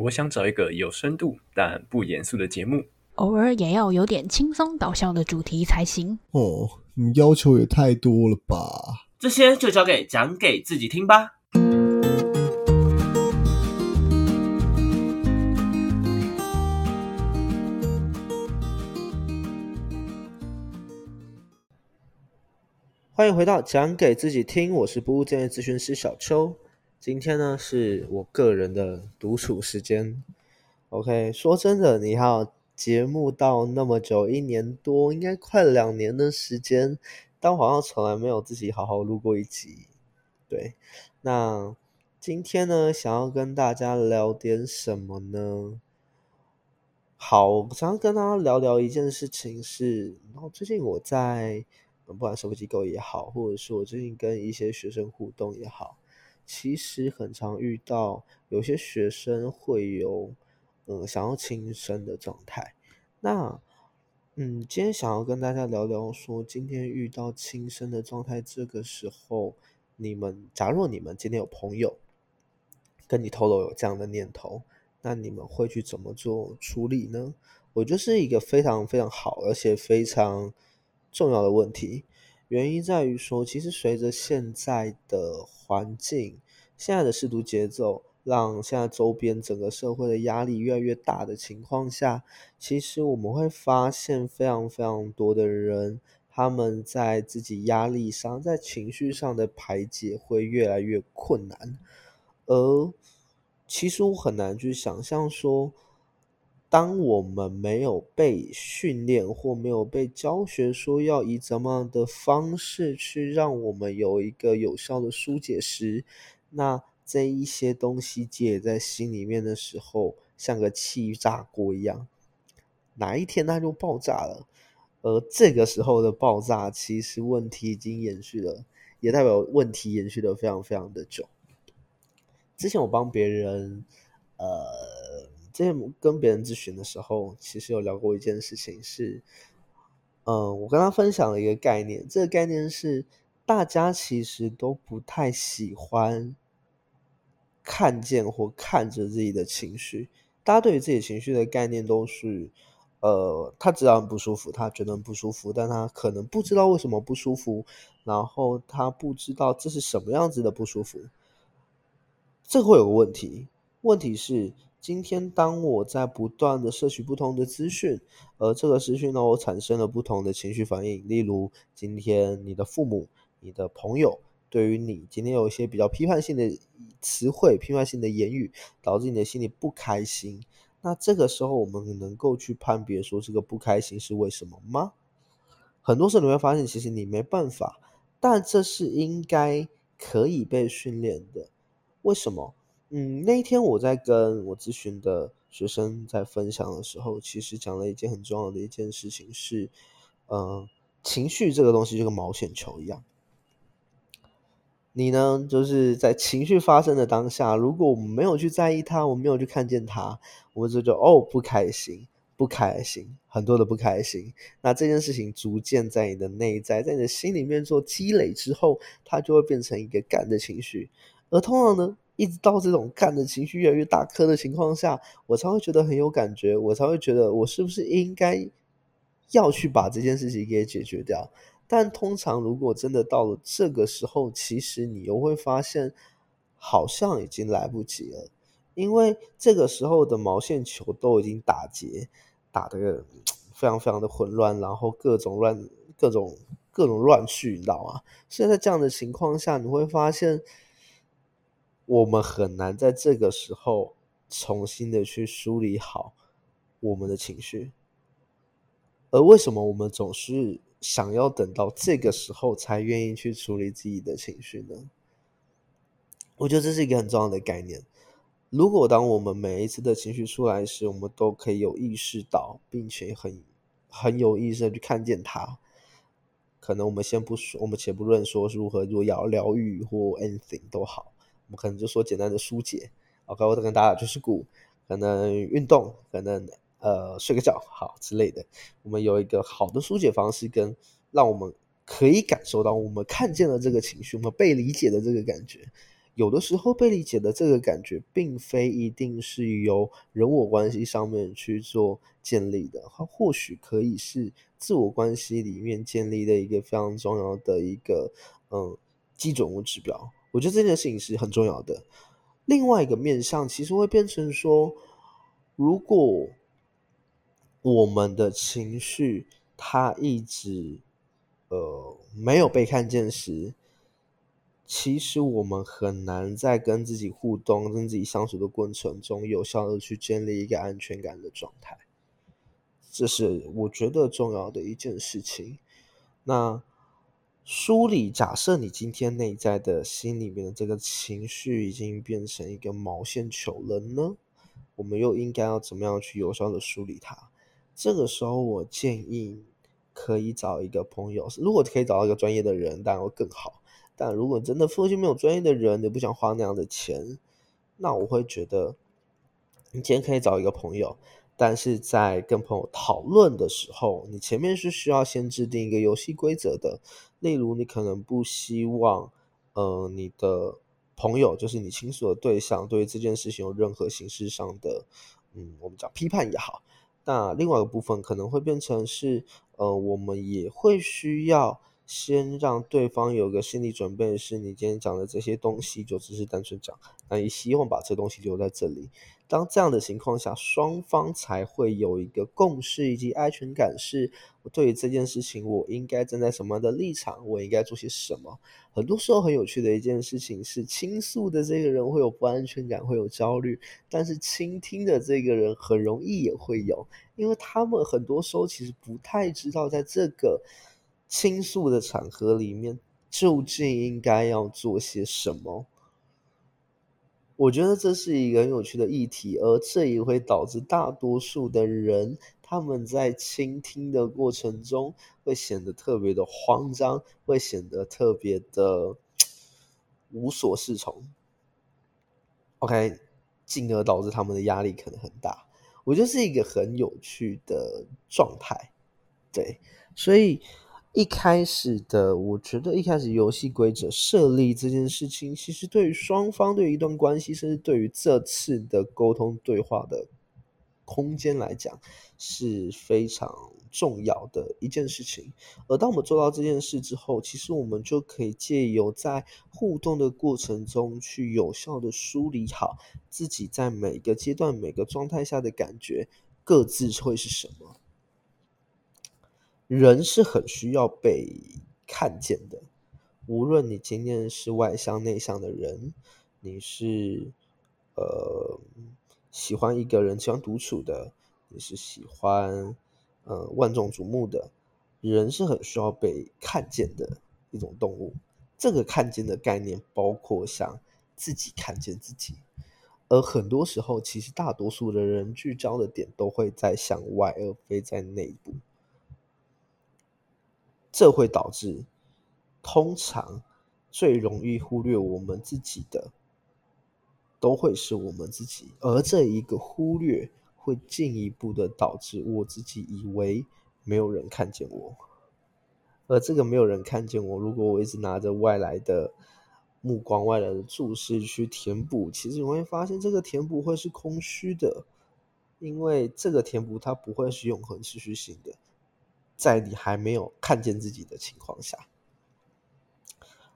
我想找一个有深度但不严肃的节目，偶尔也要有点轻松搞笑的主题才行。哦，你要求也太多了吧？这些就交给讲给自己听吧。欢迎回到讲给自己听，我是不务正业咨询师小邱。今天呢是我个人的独处时间。OK，说真的，你好，节目到那么久，一年多，应该快两年的时间，但我好像从来没有自己好好录过一集。对，那今天呢，想要跟大家聊点什么呢？好，想要跟大家聊聊一件事情是，然后最近我在。不管社会机构也好，或者是我最近跟一些学生互动也好，其实很常遇到有些学生会有嗯想要轻生的状态。那嗯，今天想要跟大家聊聊，说今天遇到轻生的状态，这个时候你们，假如你们今天有朋友跟你透露有这样的念头，那你们会去怎么做处理呢？我觉得是一个非常非常好，而且非常。重要的问题，原因在于说，其实随着现在的环境、现在的试读节奏，让现在周边整个社会的压力越来越大的情况下，其实我们会发现非常非常多的人，他们在自己压力上、在情绪上的排解会越来越困难，而其实我很难去想象说。当我们没有被训练或没有被教学，说要以怎么样的方式去让我们有一个有效的疏解时，那这一些东西积在心里面的时候，像个气炸锅一样，哪一天它就爆炸了。而这个时候的爆炸，其实问题已经延续了，也代表问题延续的非常非常的久。之前我帮别人，呃。之前跟别人咨询的时候，其实有聊过一件事情，是，嗯，我跟他分享了一个概念，这个概念是大家其实都不太喜欢看见或看着自己的情绪，大家对于自己情绪的概念都是，呃，他知道很不舒服，他觉得很不舒服，但他可能不知道为什么不舒服，然后他不知道这是什么样子的不舒服，这会有个问题，问题是。今天，当我在不断的摄取不同的资讯，而这个资讯呢，我产生了不同的情绪反应。例如，今天你的父母、你的朋友对于你今天有一些比较批判性的词汇、批判性的言语，导致你的心里不开心。那这个时候，我们能够去判别说这个不开心是为什么吗？很多时候你会发现，其实你没办法，但这是应该可以被训练的。为什么？嗯，那一天我在跟我咨询的学生在分享的时候，其实讲了一件很重要的一件事情是，呃，情绪这个东西就跟毛线球一样，你呢就是在情绪发生的当下，如果我们没有去在意它，我没有去看见它，我们就就哦不开心，不开心，很多的不开心。那这件事情逐渐在你的内在，在你的心里面做积累之后，它就会变成一个干的情绪，而通常呢。一直到这种干的情绪越来越大颗的情况下，我才会觉得很有感觉，我才会觉得我是不是应该要去把这件事情给解决掉。但通常如果真的到了这个时候，其实你又会发现好像已经来不及了，因为这个时候的毛线球都已经打结，打的 非常非常的混乱，然后各种乱各种各种乱絮，你知道吗？所以在这样的情况下，你会发现。我们很难在这个时候重新的去梳理好我们的情绪，而为什么我们总是想要等到这个时候才愿意去处理自己的情绪呢？我觉得这是一个很重要的概念。如果当我们每一次的情绪出来时，我们都可以有意识到，并且很很有意识的去看见它，可能我们先不说，我们且不论说如何如果要疗愈或 anything 都好。我们可能就说简单的疏解，OK，我跟大家就是鼓，可能运动，可能呃睡个觉好之类的。我们有一个好的疏解方式，跟让我们可以感受到我们看见了这个情绪，我们被理解的这个感觉，有的时候被理解的这个感觉，并非一定是由人我关系上面去做建立的，它或许可以是自我关系里面建立的一个非常重要的一个嗯基准物指标。我觉得这件事情是很重要的。另外一个面向，其实会变成说，如果我们的情绪它一直呃没有被看见时，其实我们很难在跟自己互动、跟自己相处的过程中，有效的去建立一个安全感的状态。这是我觉得重要的一件事情。那梳理，假设你今天内在的心里面的这个情绪已经变成一个毛线球了呢？我们又应该要怎么样去有效的梳理它？这个时候，我建议可以找一个朋友，如果可以找到一个专业的人，当然会更好。但如果真的附近没有专业的人，你不想花那样的钱，那我会觉得，你今天可以找一个朋友。但是在跟朋友讨论的时候，你前面是需要先制定一个游戏规则的。例如，你可能不希望，呃，你的朋友就是你倾诉的对象，对于这件事情有任何形式上的，嗯，我们讲批判也好。那另外一个部分可能会变成是，呃，我们也会需要。先让对方有个心理准备，是你今天讲的这些东西就只是单纯讲，那也希望把这东西留在这里。当这样的情况下，双方才会有一个共识以及安全感，是我对于这件事情，我应该站在什么样的立场，我应该做些什么。很多时候很有趣的一件事情是，倾诉的这个人会有不安全感，会有焦虑，但是倾听的这个人很容易也会有，因为他们很多时候其实不太知道在这个。倾诉的场合里面，究竟应该要做些什么？我觉得这是一个很有趣的议题，而这也会导致大多数的人他们在倾听的过程中会显得特别的慌张，会显得特别的无所适从。OK，进而导致他们的压力可能很大。我觉得是一个很有趣的状态，对，所以。一开始的，我觉得一开始游戏规则设立这件事情，其实对于双方、对于一段关系，甚至对于这次的沟通对话的空间来讲，是非常重要的一件事情。而当我们做到这件事之后，其实我们就可以借由在互动的过程中，去有效的梳理好自己在每个阶段、每个状态下的感觉，各自会是什么。人是很需要被看见的，无论你今天是外向内向的人，你是呃喜欢一个人喜欢独处的，你是喜欢呃万众瞩目的，人是很需要被看见的一种动物。这个看见的概念包括像自己看见自己，而很多时候，其实大多数的人聚焦的点都会在向外，而非在内部。这会导致，通常最容易忽略我们自己的，都会是我们自己，而这一个忽略会进一步的导致我自己以为没有人看见我，而这个没有人看见我，如果我一直拿着外来的目光、外来的注视去填补，其实你会发现这个填补会是空虚的，因为这个填补它不会是永恒持续性的。在你还没有看见自己的情况下，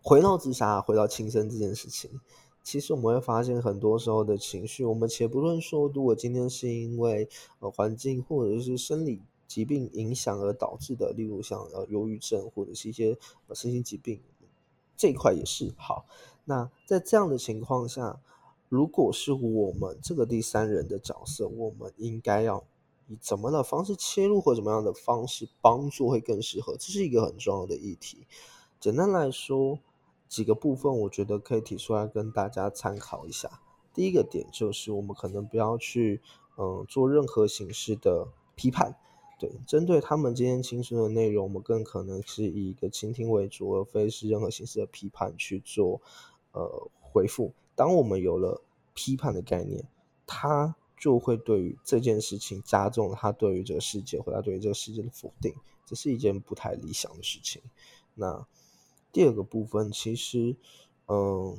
回到自杀，回到轻生这件事情，其实我们会发现，很多时候的情绪，我们且不论说，如果今天是因为呃环境或者是生理疾病影响而导致的，例如像呃忧郁症或者是一些呃身心疾病，这一块也是好。那在这样的情况下，如果是我们这个第三人的角色，我们应该要。以怎么的方式切入或怎么样的方式帮助会更适合，这是一个很重要的议题。简单来说，几个部分我觉得可以提出来跟大家参考一下。第一个点就是，我们可能不要去嗯做任何形式的批判，对，针对他们今天倾诉的内容，我们更可能是以一个倾听为主，而非是任何形式的批判去做呃回复。当我们有了批判的概念，它。就会对于这件事情加重他对于这个世界或他对于这个世界的否定，这是一件不太理想的事情。那第二个部分，其实，嗯，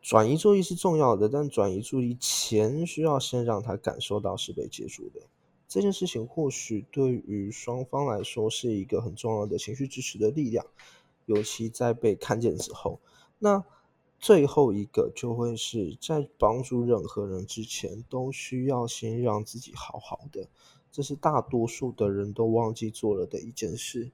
转移注意是重要的，但转移注意前需要先让他感受到是被接住的。这件事情或许对于双方来说是一个很重要的情绪支持的力量，尤其在被看见之后。那最后一个就会是在帮助任何人之前，都需要先让自己好好的。这是大多数的人都忘记做了的一件事。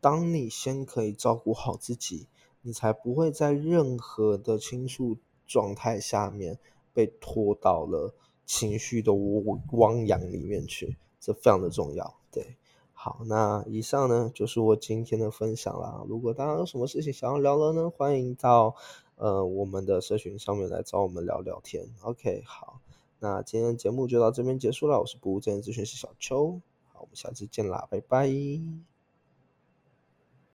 当你先可以照顾好自己，你才不会在任何的倾诉状态下面被拖到了情绪的汪洋里面去。这非常的重要。对，好，那以上呢就是我今天的分享啦。如果大家有什么事情想要聊的呢，欢迎到呃我们的社群上面来找我们聊聊天。OK，好。那今天节目就到这边结束了，我是不务正业咨询师小邱，好，我们下次见啦，拜拜。